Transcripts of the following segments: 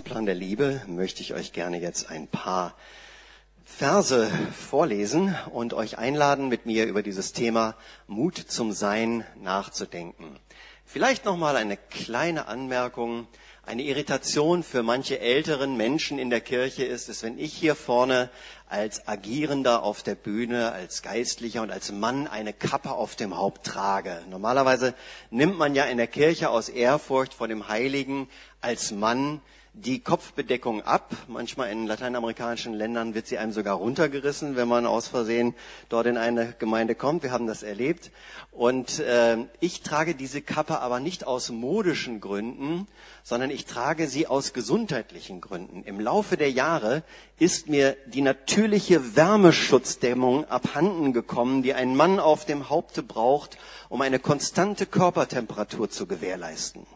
Plan der Liebe möchte ich euch gerne jetzt ein paar Verse vorlesen und euch einladen, mit mir über dieses Thema Mut zum Sein nachzudenken. Vielleicht noch mal eine kleine Anmerkung. Eine Irritation für manche älteren Menschen in der Kirche ist es, wenn ich hier vorne als Agierender auf der Bühne, als Geistlicher und als Mann eine Kappe auf dem Haupt trage. Normalerweise nimmt man ja in der Kirche aus Ehrfurcht vor dem Heiligen als Mann die Kopfbedeckung ab. Manchmal in lateinamerikanischen Ländern wird sie einem sogar runtergerissen, wenn man aus Versehen dort in eine Gemeinde kommt. Wir haben das erlebt. Und äh, ich trage diese Kappe aber nicht aus modischen Gründen, sondern ich trage sie aus gesundheitlichen Gründen. Im Laufe der Jahre ist mir die natürliche Wärmeschutzdämmung abhanden gekommen, die ein Mann auf dem Haupte braucht, um eine konstante Körpertemperatur zu gewährleisten.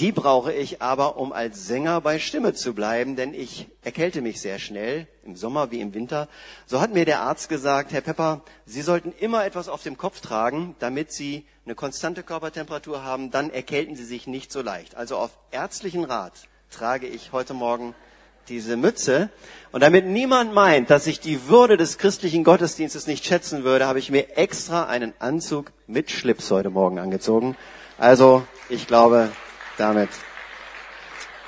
Die brauche ich aber, um als Sänger bei Stimme zu bleiben, denn ich erkälte mich sehr schnell, im Sommer wie im Winter. So hat mir der Arzt gesagt, Herr Pepper, Sie sollten immer etwas auf dem Kopf tragen, damit Sie eine konstante Körpertemperatur haben, dann erkälten Sie sich nicht so leicht. Also auf ärztlichen Rat trage ich heute Morgen diese Mütze. Und damit niemand meint, dass ich die Würde des christlichen Gottesdienstes nicht schätzen würde, habe ich mir extra einen Anzug mit Schlips heute Morgen angezogen. Also, ich glaube, damit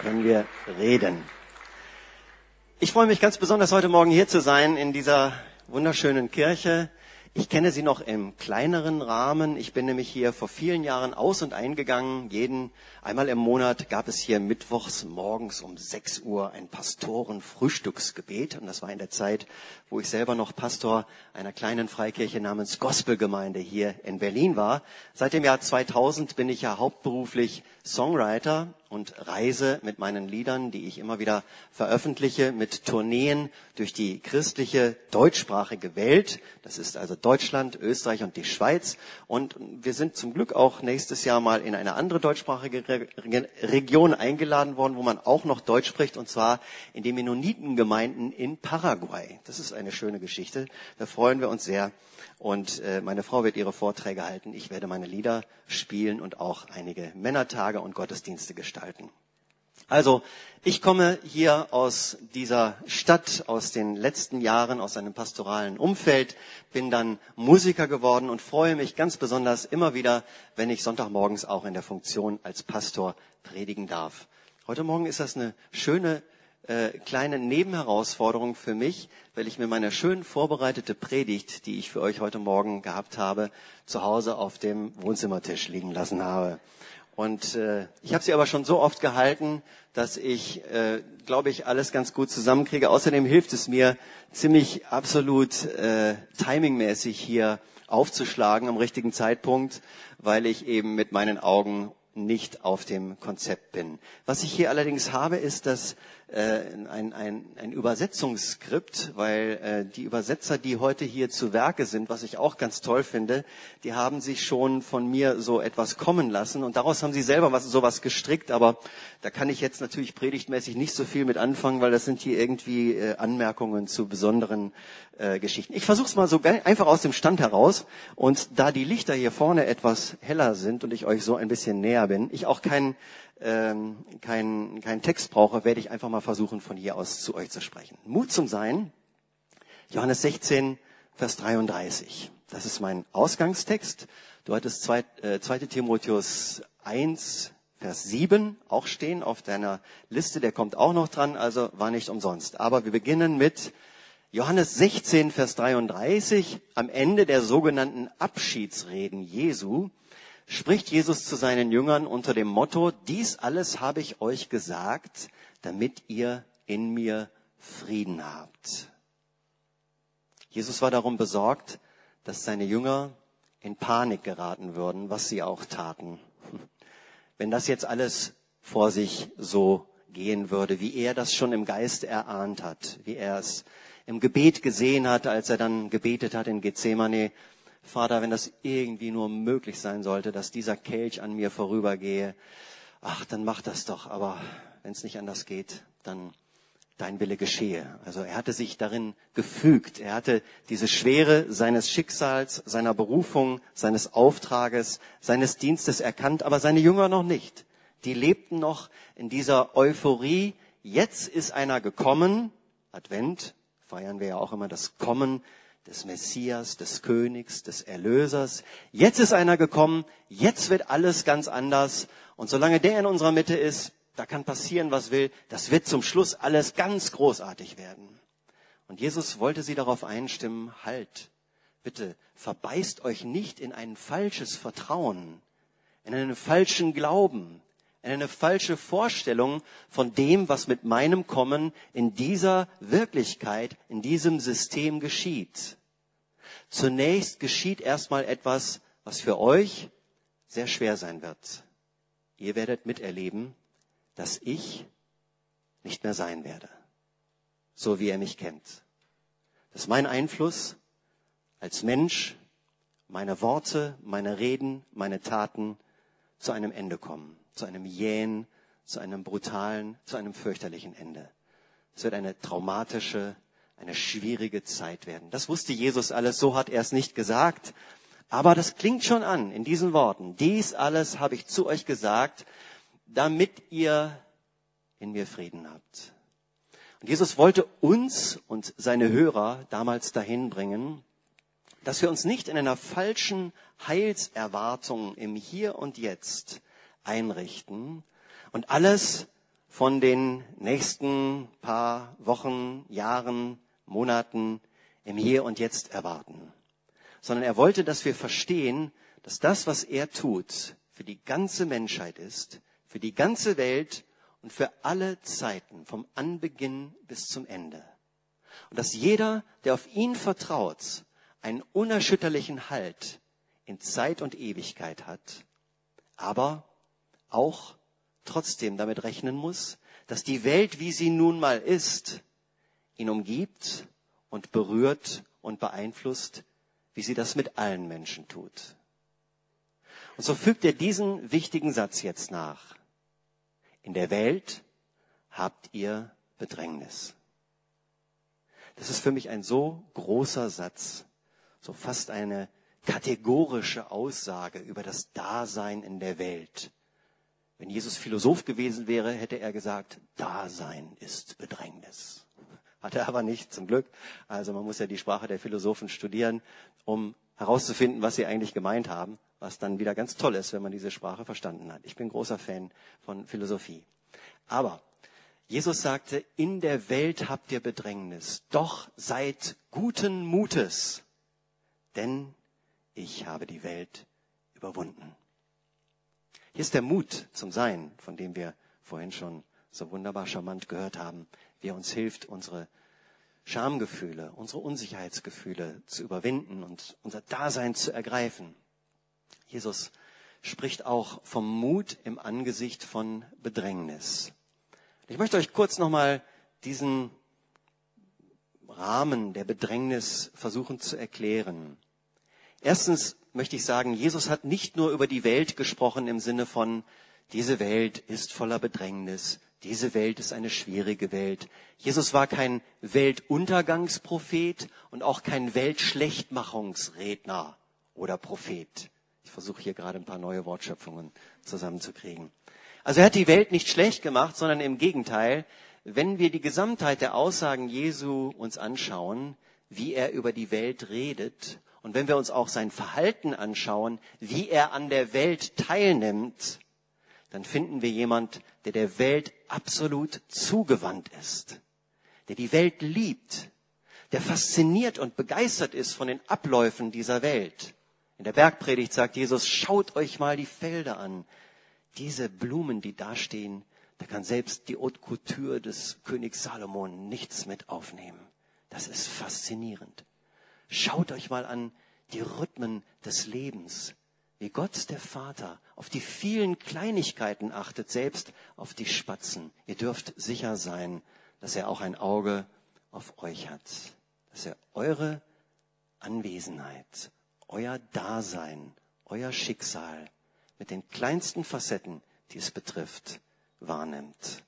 können wir reden. Ich freue mich ganz besonders, heute Morgen hier zu sein in dieser wunderschönen Kirche. Ich kenne sie noch im kleineren Rahmen. Ich bin nämlich hier vor vielen Jahren aus und eingegangen. Jeden einmal im Monat gab es hier mittwochs morgens um 6 Uhr ein Pastorenfrühstücksgebet. Und das war in der Zeit, wo ich selber noch Pastor einer kleinen Freikirche namens Gospelgemeinde hier in Berlin war. Seit dem Jahr 2000 bin ich ja hauptberuflich Songwriter und reise mit meinen Liedern, die ich immer wieder veröffentliche, mit Tourneen durch die christliche deutschsprachige Welt. Das ist also Deutschland, Österreich und die Schweiz. Und wir sind zum Glück auch nächstes Jahr mal in eine andere deutschsprachige Region eingeladen worden, wo man auch noch Deutsch spricht, und zwar in den Mennonitengemeinden in Paraguay. Das ist eine schöne Geschichte. Da freuen wir uns sehr. Und äh, meine Frau wird ihre Vorträge halten. Ich werde meine Lieder spielen und auch einige Männertage und Gottesdienste gestalten. Also, ich komme hier aus dieser Stadt, aus den letzten Jahren, aus einem pastoralen Umfeld, bin dann Musiker geworden und freue mich ganz besonders immer wieder, wenn ich Sonntagmorgens auch in der Funktion als Pastor predigen darf. Heute Morgen ist das eine schöne äh, kleine Nebenherausforderung für mich, weil ich mir meine schön vorbereitete Predigt, die ich für euch heute Morgen gehabt habe, zu Hause auf dem Wohnzimmertisch liegen lassen habe. Und äh, ich habe sie aber schon so oft gehalten, dass ich, äh, glaube ich, alles ganz gut zusammenkriege. Außerdem hilft es mir ziemlich absolut äh, timingmäßig hier aufzuschlagen am richtigen Zeitpunkt, weil ich eben mit meinen Augen nicht auf dem Konzept bin. Was ich hier allerdings habe, ist das äh, ein, ein, ein Übersetzungsskript, weil äh, die Übersetzer, die heute hier zu Werke sind, was ich auch ganz toll finde, die haben sich schon von mir so etwas kommen lassen. Und daraus haben sie selber was, sowas gestrickt, aber da kann ich jetzt natürlich predigtmäßig nicht so viel mit anfangen, weil das sind hier irgendwie äh, Anmerkungen zu besonderen äh, Geschichten. Ich versuche es mal so einfach aus dem Stand heraus. Und da die Lichter hier vorne etwas heller sind und ich euch so ein bisschen näher bin, ich auch keinen ähm, keinen kein Text brauche, werde ich einfach mal versuchen, von hier aus zu euch zu sprechen. Mut zum Sein, Johannes 16, Vers 33. Das ist mein Ausgangstext. Du hattest 2. Äh, 2. Timotheus 1, Vers 7 auch stehen auf deiner Liste. Der kommt auch noch dran, also war nicht umsonst. Aber wir beginnen mit Johannes 16, Vers 33, am Ende der sogenannten Abschiedsreden Jesu spricht Jesus zu seinen Jüngern unter dem Motto, dies alles habe ich euch gesagt, damit ihr in mir Frieden habt. Jesus war darum besorgt, dass seine Jünger in Panik geraten würden, was sie auch taten. Wenn das jetzt alles vor sich so gehen würde, wie er das schon im Geiste erahnt hat, wie er es im Gebet gesehen hat, als er dann gebetet hat in Gethsemane, Vater, wenn das irgendwie nur möglich sein sollte, dass dieser Kelch an mir vorübergehe, ach, dann mach das doch. Aber wenn es nicht anders geht, dann dein Wille geschehe. Also er hatte sich darin gefügt. Er hatte diese Schwere seines Schicksals, seiner Berufung, seines Auftrages, seines Dienstes erkannt, aber seine Jünger noch nicht. Die lebten noch in dieser Euphorie, jetzt ist einer gekommen, Advent, feiern wir ja auch immer das Kommen des Messias, des Königs, des Erlösers. Jetzt ist einer gekommen, jetzt wird alles ganz anders. Und solange der in unserer Mitte ist, da kann passieren, was will. Das wird zum Schluss alles ganz großartig werden. Und Jesus wollte sie darauf einstimmen, halt, bitte, verbeißt euch nicht in ein falsches Vertrauen, in einen falschen Glauben, in eine falsche Vorstellung von dem, was mit meinem Kommen in dieser Wirklichkeit, in diesem System geschieht. Zunächst geschieht erstmal etwas, was für euch sehr schwer sein wird. Ihr werdet miterleben, dass ich nicht mehr sein werde, so wie er mich kennt. Dass mein Einfluss als Mensch, meine Worte, meine Reden, meine Taten zu einem Ende kommen, zu einem jähen, zu einem brutalen, zu einem fürchterlichen Ende. Es wird eine traumatische, eine schwierige Zeit werden. Das wusste Jesus alles, so hat er es nicht gesagt. Aber das klingt schon an in diesen Worten. Dies alles habe ich zu euch gesagt, damit ihr in mir Frieden habt. Und Jesus wollte uns und seine Hörer damals dahin bringen, dass wir uns nicht in einer falschen Heilserwartung im Hier und Jetzt einrichten und alles von den nächsten paar Wochen, Jahren, Monaten im Hier und Jetzt erwarten, sondern er wollte, dass wir verstehen, dass das, was er tut, für die ganze Menschheit ist, für die ganze Welt und für alle Zeiten, vom Anbeginn bis zum Ende. Und dass jeder, der auf ihn vertraut, einen unerschütterlichen Halt in Zeit und Ewigkeit hat, aber auch trotzdem damit rechnen muss, dass die Welt, wie sie nun mal ist, ihn umgibt und berührt und beeinflusst, wie sie das mit allen Menschen tut. Und so fügt er diesen wichtigen Satz jetzt nach. In der Welt habt ihr Bedrängnis. Das ist für mich ein so großer Satz, so fast eine kategorische Aussage über das Dasein in der Welt. Wenn Jesus Philosoph gewesen wäre, hätte er gesagt, Dasein ist Bedrängnis. Hat er aber nicht, zum Glück. Also man muss ja die Sprache der Philosophen studieren, um herauszufinden, was sie eigentlich gemeint haben was dann wieder ganz toll ist, wenn man diese Sprache verstanden hat. Ich bin großer Fan von Philosophie. Aber Jesus sagte, in der Welt habt ihr Bedrängnis, doch seid guten Mutes, denn ich habe die Welt überwunden. Hier ist der Mut zum Sein, von dem wir vorhin schon so wunderbar charmant gehört haben, wie er uns hilft, unsere Schamgefühle, unsere Unsicherheitsgefühle zu überwinden und unser Dasein zu ergreifen. Jesus spricht auch vom Mut im Angesicht von Bedrängnis. Ich möchte euch kurz nochmal diesen Rahmen der Bedrängnis versuchen zu erklären. Erstens möchte ich sagen, Jesus hat nicht nur über die Welt gesprochen im Sinne von, diese Welt ist voller Bedrängnis, diese Welt ist eine schwierige Welt. Jesus war kein Weltuntergangsprophet und auch kein Weltschlechtmachungsredner oder Prophet. Ich versuche hier gerade ein paar neue Wortschöpfungen zusammenzukriegen. Also er hat die Welt nicht schlecht gemacht, sondern im Gegenteil, wenn wir die Gesamtheit der Aussagen Jesu uns anschauen, wie er über die Welt redet, und wenn wir uns auch sein Verhalten anschauen, wie er an der Welt teilnimmt, dann finden wir jemand, der der Welt absolut zugewandt ist, der die Welt liebt, der fasziniert und begeistert ist von den Abläufen dieser Welt. In der Bergpredigt sagt Jesus, schaut euch mal die Felder an. Diese Blumen, die da stehen, da kann selbst die Haute Couture des Königs Salomon nichts mit aufnehmen. Das ist faszinierend. Schaut euch mal an die Rhythmen des Lebens, wie Gott der Vater auf die vielen Kleinigkeiten achtet, selbst auf die Spatzen. Ihr dürft sicher sein, dass er auch ein Auge auf euch hat, dass er eure Anwesenheit, euer Dasein, euer Schicksal mit den kleinsten Facetten, die es betrifft, wahrnimmt.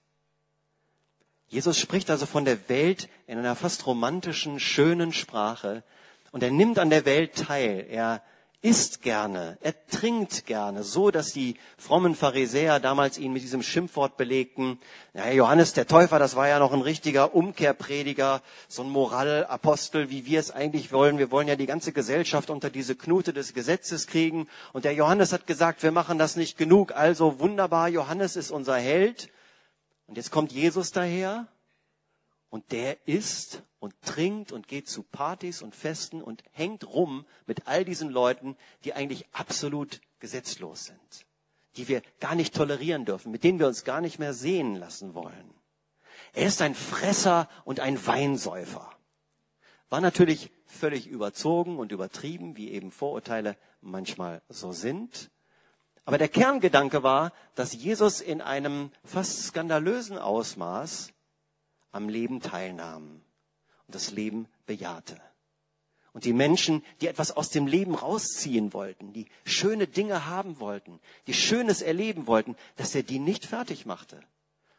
Jesus spricht also von der Welt in einer fast romantischen, schönen Sprache und er nimmt an der Welt teil. Er isst gerne, er trinkt gerne, so dass die frommen Pharisäer damals ihn mit diesem Schimpfwort belegten. Ja, Johannes der Täufer, das war ja noch ein richtiger Umkehrprediger, so ein Moralapostel, wie wir es eigentlich wollen. Wir wollen ja die ganze Gesellschaft unter diese Knute des Gesetzes kriegen. Und der Johannes hat gesagt, wir machen das nicht genug. Also wunderbar, Johannes ist unser Held. Und jetzt kommt Jesus daher und der isst und trinkt und geht zu Partys und Festen und hängt rum mit all diesen Leuten, die eigentlich absolut gesetzlos sind, die wir gar nicht tolerieren dürfen, mit denen wir uns gar nicht mehr sehen lassen wollen. Er ist ein Fresser und ein Weinsäufer. War natürlich völlig überzogen und übertrieben, wie eben Vorurteile manchmal so sind. Aber der Kerngedanke war, dass Jesus in einem fast skandalösen Ausmaß am Leben teilnahm und das Leben bejahte. Und die Menschen, die etwas aus dem Leben rausziehen wollten, die schöne Dinge haben wollten, die Schönes erleben wollten, dass er die nicht fertig machte.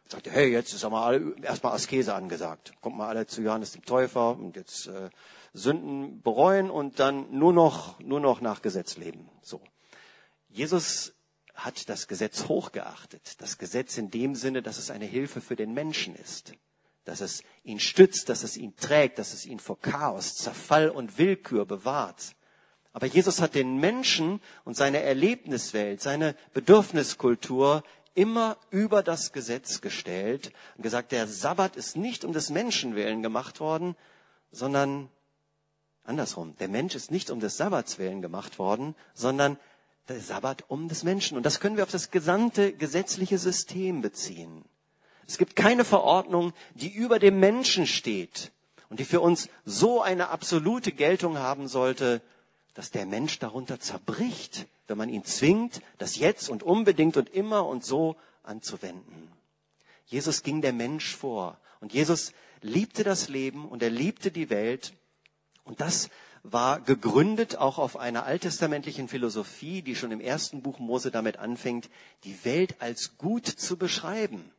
Er sagte, hey, jetzt ist aber erstmal Askese angesagt. Kommt mal alle zu Johannes dem Täufer und jetzt äh, Sünden bereuen und dann nur noch, nur noch nach Gesetz leben. So. Jesus hat das Gesetz hochgeachtet. Das Gesetz in dem Sinne, dass es eine Hilfe für den Menschen ist dass es ihn stützt, dass es ihn trägt, dass es ihn vor Chaos, Zerfall und Willkür bewahrt. Aber Jesus hat den Menschen und seine Erlebniswelt, seine Bedürfniskultur immer über das Gesetz gestellt und gesagt, der Sabbat ist nicht um des Menschen willen gemacht worden, sondern andersrum. Der Mensch ist nicht um des Sabbats willen gemacht worden, sondern der Sabbat um des Menschen. Und das können wir auf das gesamte gesetzliche System beziehen. Es gibt keine Verordnung, die über dem Menschen steht und die für uns so eine absolute Geltung haben sollte, dass der Mensch darunter zerbricht, wenn man ihn zwingt, das jetzt und unbedingt und immer und so anzuwenden. Jesus ging der Mensch vor und Jesus liebte das Leben und er liebte die Welt und das war gegründet auch auf einer alttestamentlichen Philosophie, die schon im ersten Buch Mose damit anfängt, die Welt als gut zu beschreiben.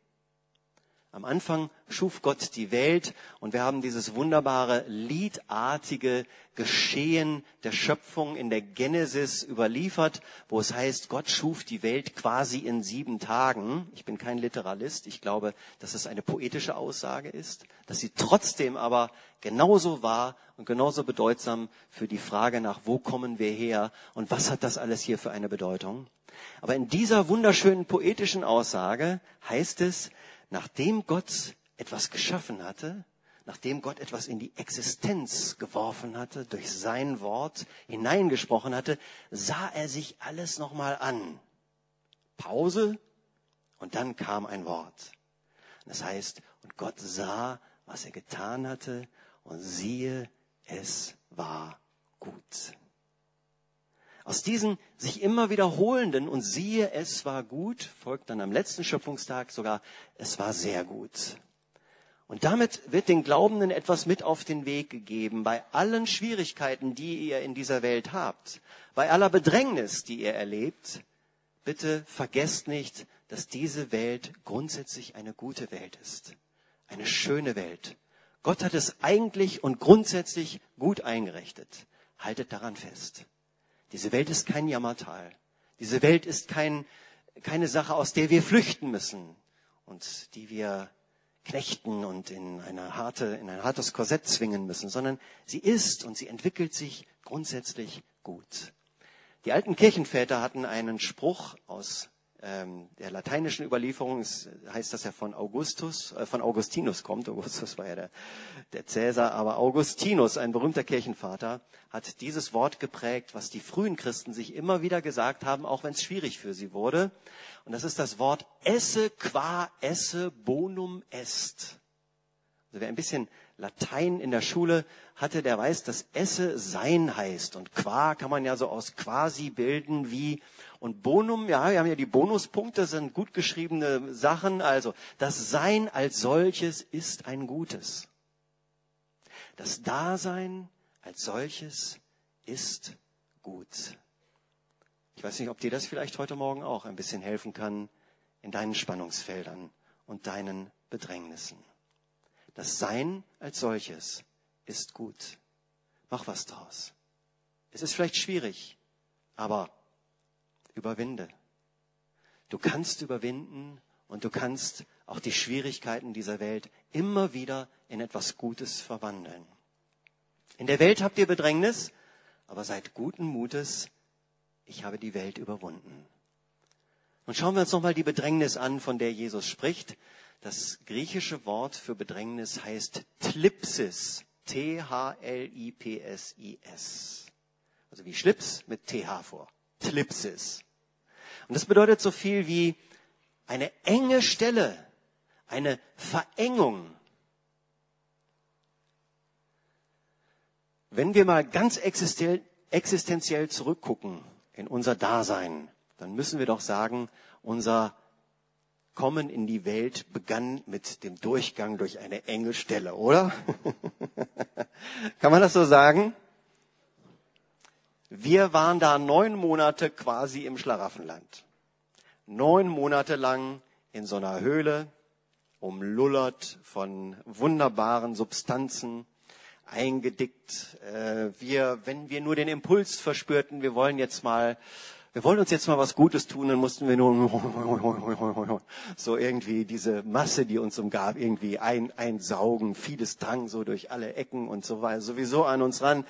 Am Anfang schuf Gott die Welt und wir haben dieses wunderbare liedartige Geschehen der Schöpfung in der Genesis überliefert, wo es heißt, Gott schuf die Welt quasi in sieben Tagen. Ich bin kein Literalist. Ich glaube, dass es eine poetische Aussage ist, dass sie trotzdem aber genauso war und genauso bedeutsam für die Frage nach, wo kommen wir her und was hat das alles hier für eine Bedeutung. Aber in dieser wunderschönen poetischen Aussage heißt es, nachdem Gott etwas geschaffen hatte, nachdem Gott etwas in die Existenz geworfen hatte, durch sein Wort hineingesprochen hatte, sah er sich alles nochmal an. Pause und dann kam ein Wort. Das heißt, und Gott sah, was er getan hatte und siehe, es war. Aus diesen sich immer wiederholenden und siehe, es war gut, folgt dann am letzten Schöpfungstag sogar, es war sehr gut. Und damit wird den Glaubenden etwas mit auf den Weg gegeben, bei allen Schwierigkeiten, die ihr in dieser Welt habt, bei aller Bedrängnis, die ihr erlebt, bitte vergesst nicht, dass diese Welt grundsätzlich eine gute Welt ist, eine schöne Welt. Gott hat es eigentlich und grundsätzlich gut eingerichtet. Haltet daran fest. Diese Welt ist kein Jammertal. Diese Welt ist kein, keine Sache, aus der wir flüchten müssen und die wir knechten und in, eine harte, in ein hartes Korsett zwingen müssen, sondern sie ist und sie entwickelt sich grundsätzlich gut. Die alten Kirchenväter hatten einen Spruch aus ähm, der lateinischen Überlieferung es heißt, dass er von Augustus, äh, von Augustinus kommt. Augustus war ja der, der Cäsar, aber Augustinus, ein berühmter Kirchenvater, hat dieses Wort geprägt, was die frühen Christen sich immer wieder gesagt haben, auch wenn es schwierig für sie wurde. Und das ist das Wort esse qua esse bonum est. Also wer ein bisschen Latein in der Schule hatte, der weiß, dass esse sein heißt. Und qua kann man ja so aus quasi bilden wie und Bonum, ja, wir haben ja die Bonuspunkte, sind gut geschriebene Sachen. Also, das Sein als solches ist ein Gutes. Das Dasein als solches ist gut. Ich weiß nicht, ob dir das vielleicht heute Morgen auch ein bisschen helfen kann in deinen Spannungsfeldern und deinen Bedrängnissen. Das Sein als solches ist gut. Mach was draus. Es ist vielleicht schwierig, Aber überwinde. Du kannst überwinden und du kannst auch die Schwierigkeiten dieser Welt immer wieder in etwas Gutes verwandeln. In der Welt habt ihr Bedrängnis, aber seid guten Mutes, ich habe die Welt überwunden. Und schauen wir uns nochmal die Bedrängnis an, von der Jesus spricht. Das griechische Wort für Bedrängnis heißt Tlipsis. T-H-L-I-P-S-I-S. Also wie Schlips mit TH vor. Tlipsis. Und das bedeutet so viel wie eine enge Stelle, eine Verengung. Wenn wir mal ganz existenziell zurückgucken in unser Dasein, dann müssen wir doch sagen, unser Kommen in die Welt begann mit dem Durchgang durch eine enge Stelle, oder? Kann man das so sagen? Wir waren da neun Monate quasi im Schlaraffenland. Neun Monate lang in so einer Höhle, umlullert von wunderbaren Substanzen, eingedickt. Äh, wir, wenn wir nur den Impuls verspürten, wir wollen jetzt mal wir wollen uns jetzt mal was Gutes tun, dann mussten wir nur so irgendwie diese Masse, die uns umgab, irgendwie ein, einsaugen. Vieles drang so durch alle Ecken und so weiter, sowieso an uns ran.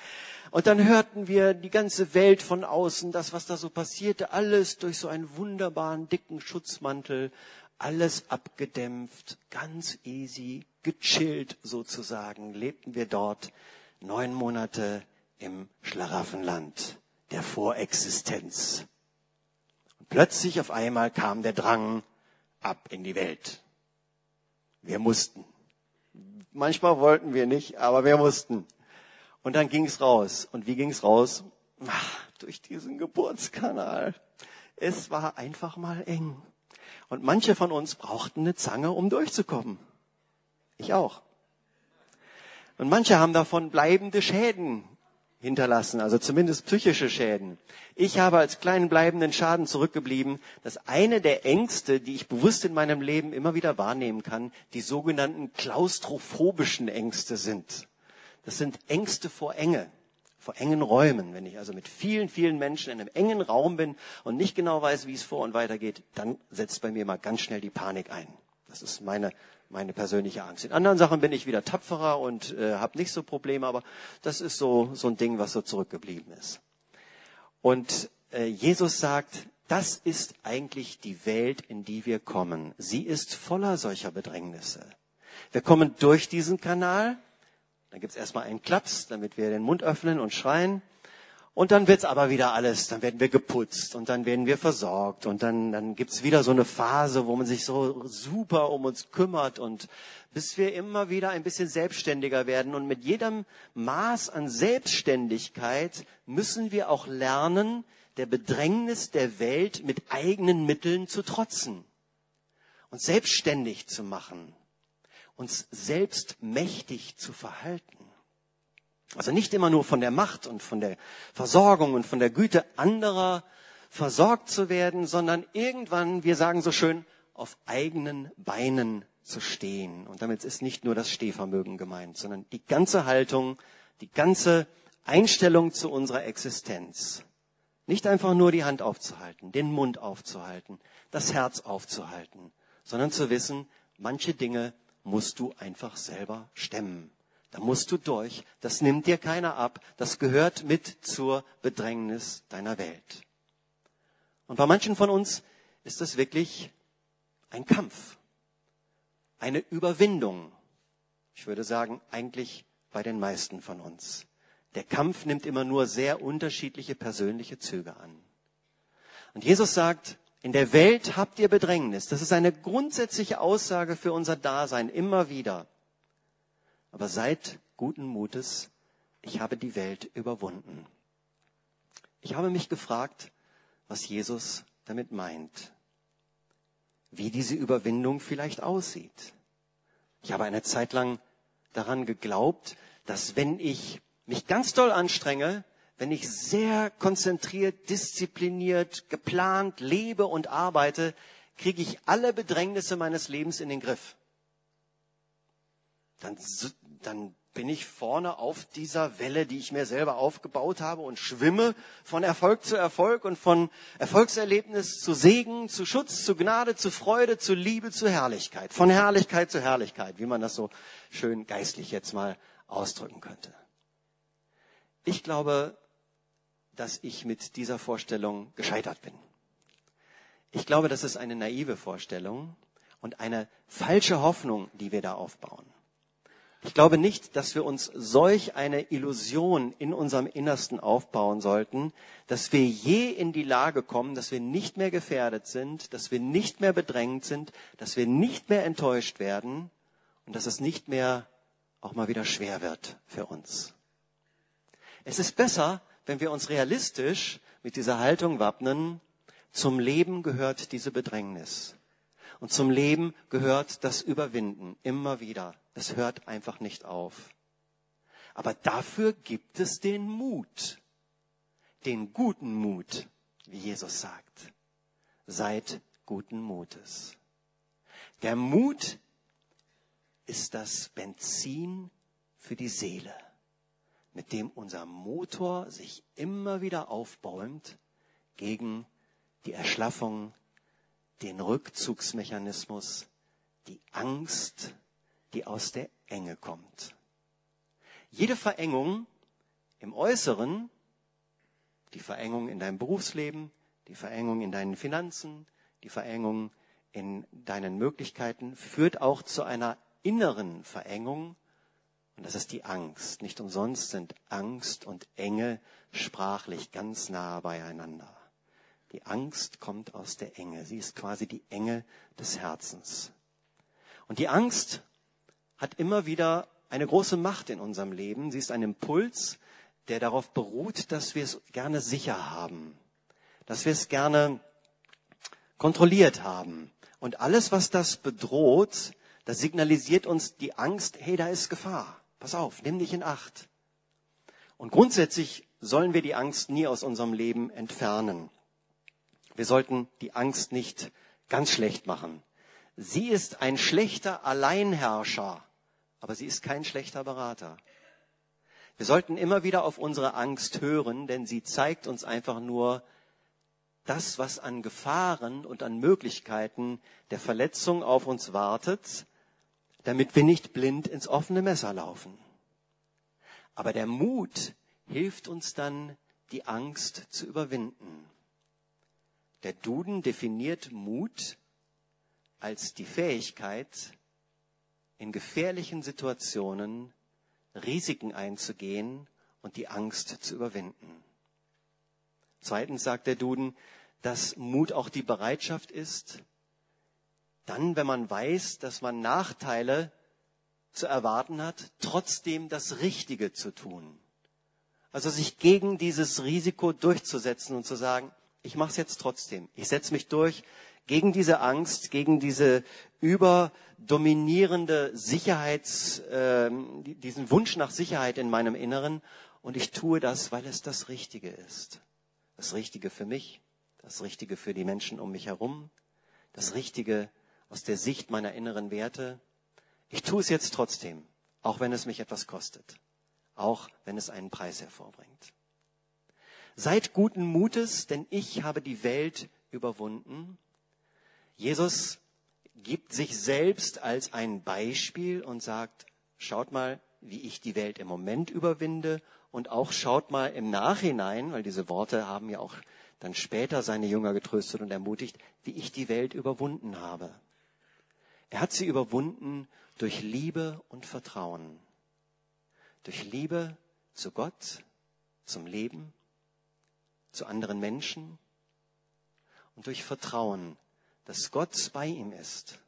Und dann hörten wir die ganze Welt von außen, das, was da so passierte, alles durch so einen wunderbaren, dicken Schutzmantel, alles abgedämpft, ganz easy, gechillt sozusagen, lebten wir dort neun Monate im Schlaraffenland der Vorexistenz. Und plötzlich auf einmal kam der Drang ab in die Welt. Wir mussten. Manchmal wollten wir nicht, aber wir mussten. Und dann ging's raus. Und wie ging's raus? Ach, durch diesen Geburtskanal. Es war einfach mal eng. Und manche von uns brauchten eine Zange, um durchzukommen. Ich auch. Und manche haben davon bleibende Schäden hinterlassen, also zumindest psychische Schäden. Ich habe als kleinen bleibenden Schaden zurückgeblieben, dass eine der Ängste, die ich bewusst in meinem Leben immer wieder wahrnehmen kann, die sogenannten klaustrophobischen Ängste sind. Das sind Ängste vor Enge, vor engen Räumen. Wenn ich also mit vielen, vielen Menschen in einem engen Raum bin und nicht genau weiß, wie es vor und weiter geht, dann setzt bei mir mal ganz schnell die Panik ein. Das ist meine meine persönliche Angst. In anderen Sachen bin ich wieder tapferer und äh, habe nicht so Probleme, aber das ist so, so ein Ding, was so zurückgeblieben ist. Und äh, Jesus sagt, das ist eigentlich die Welt, in die wir kommen. Sie ist voller solcher Bedrängnisse. Wir kommen durch diesen Kanal, dann gibt's erstmal einen Klaps, damit wir den Mund öffnen und schreien. Und dann wird's aber wieder alles, dann werden wir geputzt und dann werden wir versorgt und dann, dann gibt's wieder so eine Phase, wo man sich so super um uns kümmert und bis wir immer wieder ein bisschen selbstständiger werden. Und mit jedem Maß an Selbstständigkeit müssen wir auch lernen, der Bedrängnis der Welt mit eigenen Mitteln zu trotzen, uns selbstständig zu machen, uns selbst mächtig zu verhalten. Also nicht immer nur von der Macht und von der Versorgung und von der Güte anderer versorgt zu werden, sondern irgendwann, wir sagen so schön, auf eigenen Beinen zu stehen. Und damit ist nicht nur das Stehvermögen gemeint, sondern die ganze Haltung, die ganze Einstellung zu unserer Existenz. Nicht einfach nur die Hand aufzuhalten, den Mund aufzuhalten, das Herz aufzuhalten, sondern zu wissen, manche Dinge musst du einfach selber stemmen. Da musst du durch. Das nimmt dir keiner ab. Das gehört mit zur Bedrängnis deiner Welt. Und bei manchen von uns ist das wirklich ein Kampf, eine Überwindung. Ich würde sagen, eigentlich bei den meisten von uns. Der Kampf nimmt immer nur sehr unterschiedliche persönliche Züge an. Und Jesus sagt, in der Welt habt ihr Bedrängnis. Das ist eine grundsätzliche Aussage für unser Dasein immer wieder. Aber seid guten Mutes, ich habe die Welt überwunden. Ich habe mich gefragt, was Jesus damit meint, wie diese Überwindung vielleicht aussieht. Ich habe eine Zeit lang daran geglaubt, dass wenn ich mich ganz doll anstrenge, wenn ich sehr konzentriert, diszipliniert, geplant lebe und arbeite, kriege ich alle Bedrängnisse meines Lebens in den Griff dann, dann bin ich vorne auf dieser Welle, die ich mir selber aufgebaut habe und schwimme von Erfolg zu Erfolg und von Erfolgserlebnis zu Segen, zu Schutz, zu Gnade, zu Freude, zu Liebe, zu Herrlichkeit. Von Herrlichkeit zu Herrlichkeit, wie man das so schön geistlich jetzt mal ausdrücken könnte. Ich glaube, dass ich mit dieser Vorstellung gescheitert bin. Ich glaube, das ist eine naive Vorstellung und eine falsche Hoffnung, die wir da aufbauen. Ich glaube nicht, dass wir uns solch eine Illusion in unserem Innersten aufbauen sollten, dass wir je in die Lage kommen, dass wir nicht mehr gefährdet sind, dass wir nicht mehr bedrängt sind, dass wir nicht mehr enttäuscht werden und dass es nicht mehr auch mal wieder schwer wird für uns. Es ist besser, wenn wir uns realistisch mit dieser Haltung wappnen, zum Leben gehört diese Bedrängnis. Und zum Leben gehört das Überwinden immer wieder. Es hört einfach nicht auf. Aber dafür gibt es den Mut, den guten Mut, wie Jesus sagt. Seid guten Mutes. Der Mut ist das Benzin für die Seele, mit dem unser Motor sich immer wieder aufbäumt gegen die Erschlaffung den Rückzugsmechanismus, die Angst, die aus der Enge kommt. Jede Verengung im Äußeren, die Verengung in deinem Berufsleben, die Verengung in deinen Finanzen, die Verengung in deinen Möglichkeiten, führt auch zu einer inneren Verengung, und das ist die Angst. Nicht umsonst sind Angst und Enge sprachlich ganz nah beieinander. Die Angst kommt aus der Enge. Sie ist quasi die Enge des Herzens. Und die Angst hat immer wieder eine große Macht in unserem Leben. Sie ist ein Impuls, der darauf beruht, dass wir es gerne sicher haben, dass wir es gerne kontrolliert haben. Und alles, was das bedroht, das signalisiert uns die Angst, hey, da ist Gefahr. Pass auf, nimm dich in Acht. Und grundsätzlich sollen wir die Angst nie aus unserem Leben entfernen. Wir sollten die Angst nicht ganz schlecht machen. Sie ist ein schlechter Alleinherrscher, aber sie ist kein schlechter Berater. Wir sollten immer wieder auf unsere Angst hören, denn sie zeigt uns einfach nur das, was an Gefahren und an Möglichkeiten der Verletzung auf uns wartet, damit wir nicht blind ins offene Messer laufen. Aber der Mut hilft uns dann, die Angst zu überwinden. Der Duden definiert Mut als die Fähigkeit, in gefährlichen Situationen Risiken einzugehen und die Angst zu überwinden. Zweitens sagt der Duden, dass Mut auch die Bereitschaft ist, dann, wenn man weiß, dass man Nachteile zu erwarten hat, trotzdem das Richtige zu tun. Also sich gegen dieses Risiko durchzusetzen und zu sagen, ich mache es jetzt trotzdem. Ich setze mich durch gegen diese Angst, gegen diese überdominierende Sicherheits, äh, diesen Wunsch nach Sicherheit in meinem Inneren. Und ich tue das, weil es das Richtige ist. Das Richtige für mich, das Richtige für die Menschen um mich herum, das Richtige aus der Sicht meiner inneren Werte. Ich tue es jetzt trotzdem, auch wenn es mich etwas kostet, auch wenn es einen Preis hervorbringt. Seid guten Mutes, denn ich habe die Welt überwunden. Jesus gibt sich selbst als ein Beispiel und sagt, schaut mal, wie ich die Welt im Moment überwinde und auch schaut mal im Nachhinein, weil diese Worte haben ja auch dann später seine Jünger getröstet und ermutigt, wie ich die Welt überwunden habe. Er hat sie überwunden durch Liebe und Vertrauen. Durch Liebe zu Gott, zum Leben zu anderen Menschen und durch Vertrauen, dass Gott bei ihm ist,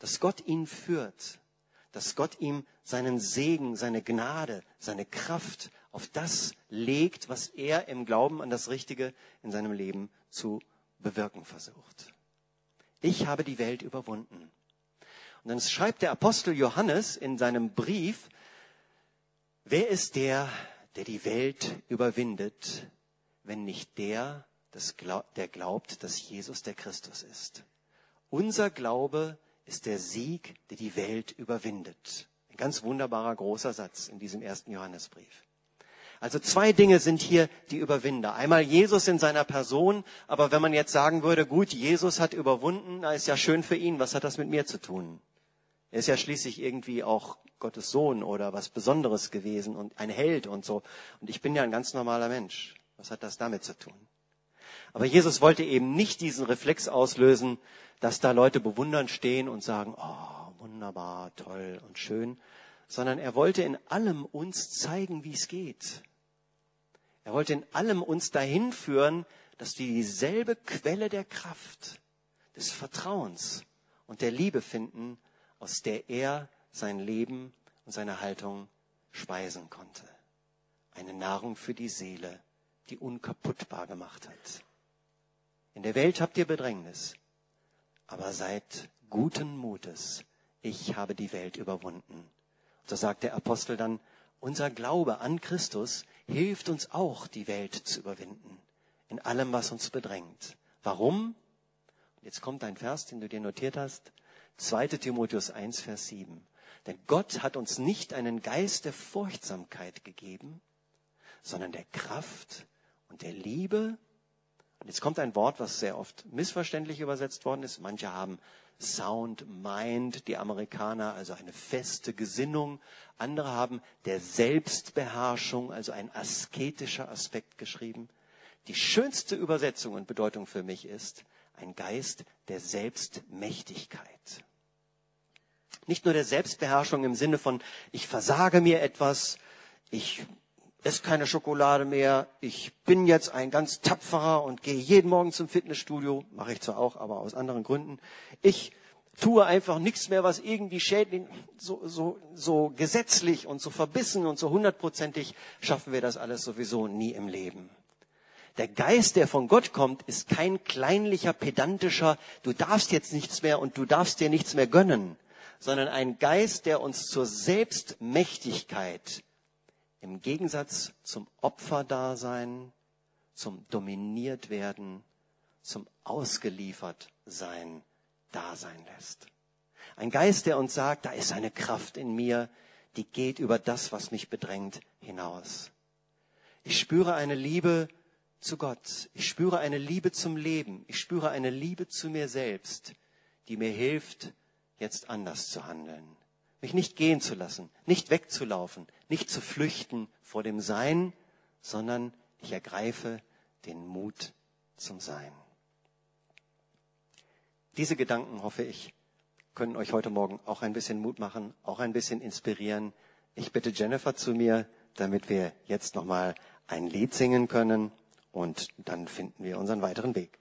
dass Gott ihn führt, dass Gott ihm seinen Segen, seine Gnade, seine Kraft auf das legt, was er im Glauben an das Richtige in seinem Leben zu bewirken versucht. Ich habe die Welt überwunden. Und dann schreibt der Apostel Johannes in seinem Brief, wer ist der, der die Welt überwindet, wenn nicht der, der glaubt, dass Jesus der Christus ist. Unser Glaube ist der Sieg, der die Welt überwindet. Ein ganz wunderbarer großer Satz in diesem ersten Johannesbrief. Also zwei Dinge sind hier die Überwinder. Einmal Jesus in seiner Person, aber wenn man jetzt sagen würde, gut, Jesus hat überwunden, na ist ja schön für ihn, was hat das mit mir zu tun? Er ist ja schließlich irgendwie auch Gottes Sohn oder was Besonderes gewesen und ein Held und so. Und ich bin ja ein ganz normaler Mensch. Was hat das damit zu tun? Aber Jesus wollte eben nicht diesen Reflex auslösen, dass da Leute bewundernd stehen und sagen, oh, wunderbar, toll und schön, sondern er wollte in allem uns zeigen, wie es geht. Er wollte in allem uns dahin führen, dass wir dieselbe Quelle der Kraft, des Vertrauens und der Liebe finden, aus der er sein Leben und seine Haltung speisen konnte. Eine Nahrung für die Seele, die unkaputtbar gemacht hat. In der Welt habt ihr Bedrängnis, aber seid guten Mutes. Ich habe die Welt überwunden. So sagt der Apostel dann, unser Glaube an Christus hilft uns auch, die Welt zu überwinden. In allem, was uns bedrängt. Warum? Jetzt kommt ein Vers, den du dir notiert hast. 2. Timotheus 1, Vers 7. Denn Gott hat uns nicht einen Geist der Furchtsamkeit gegeben, sondern der Kraft und der Liebe. Und jetzt kommt ein Wort, was sehr oft missverständlich übersetzt worden ist. Manche haben Sound Mind, die Amerikaner, also eine feste Gesinnung. Andere haben der Selbstbeherrschung, also ein asketischer Aspekt geschrieben. Die schönste Übersetzung und Bedeutung für mich ist ein Geist der Selbstmächtigkeit. Nicht nur der Selbstbeherrschung im Sinne von, ich versage mir etwas, ich esse keine Schokolade mehr, ich bin jetzt ein ganz tapferer und gehe jeden Morgen zum Fitnessstudio, mache ich zwar auch, aber aus anderen Gründen. Ich tue einfach nichts mehr, was irgendwie schädlich, so, so, so gesetzlich und so verbissen und so hundertprozentig schaffen wir das alles sowieso nie im Leben. Der Geist, der von Gott kommt, ist kein kleinlicher, pedantischer, du darfst jetzt nichts mehr und du darfst dir nichts mehr gönnen, sondern ein Geist, der uns zur Selbstmächtigkeit im Gegensatz zum Opferdasein, zum dominiert werden, zum ausgeliefert sein da sein lässt. Ein Geist, der uns sagt, da ist eine Kraft in mir, die geht über das, was mich bedrängt, hinaus. Ich spüre eine Liebe zu Gott. Ich spüre eine Liebe zum Leben. Ich spüre eine Liebe zu mir selbst, die mir hilft, jetzt anders zu handeln. Mich nicht gehen zu lassen, nicht wegzulaufen, nicht zu flüchten vor dem Sein, sondern ich ergreife den Mut zum Sein. Diese Gedanken, hoffe ich, können euch heute Morgen auch ein bisschen Mut machen, auch ein bisschen inspirieren. Ich bitte Jennifer zu mir, damit wir jetzt nochmal ein Lied singen können und dann finden wir unseren weiteren Weg.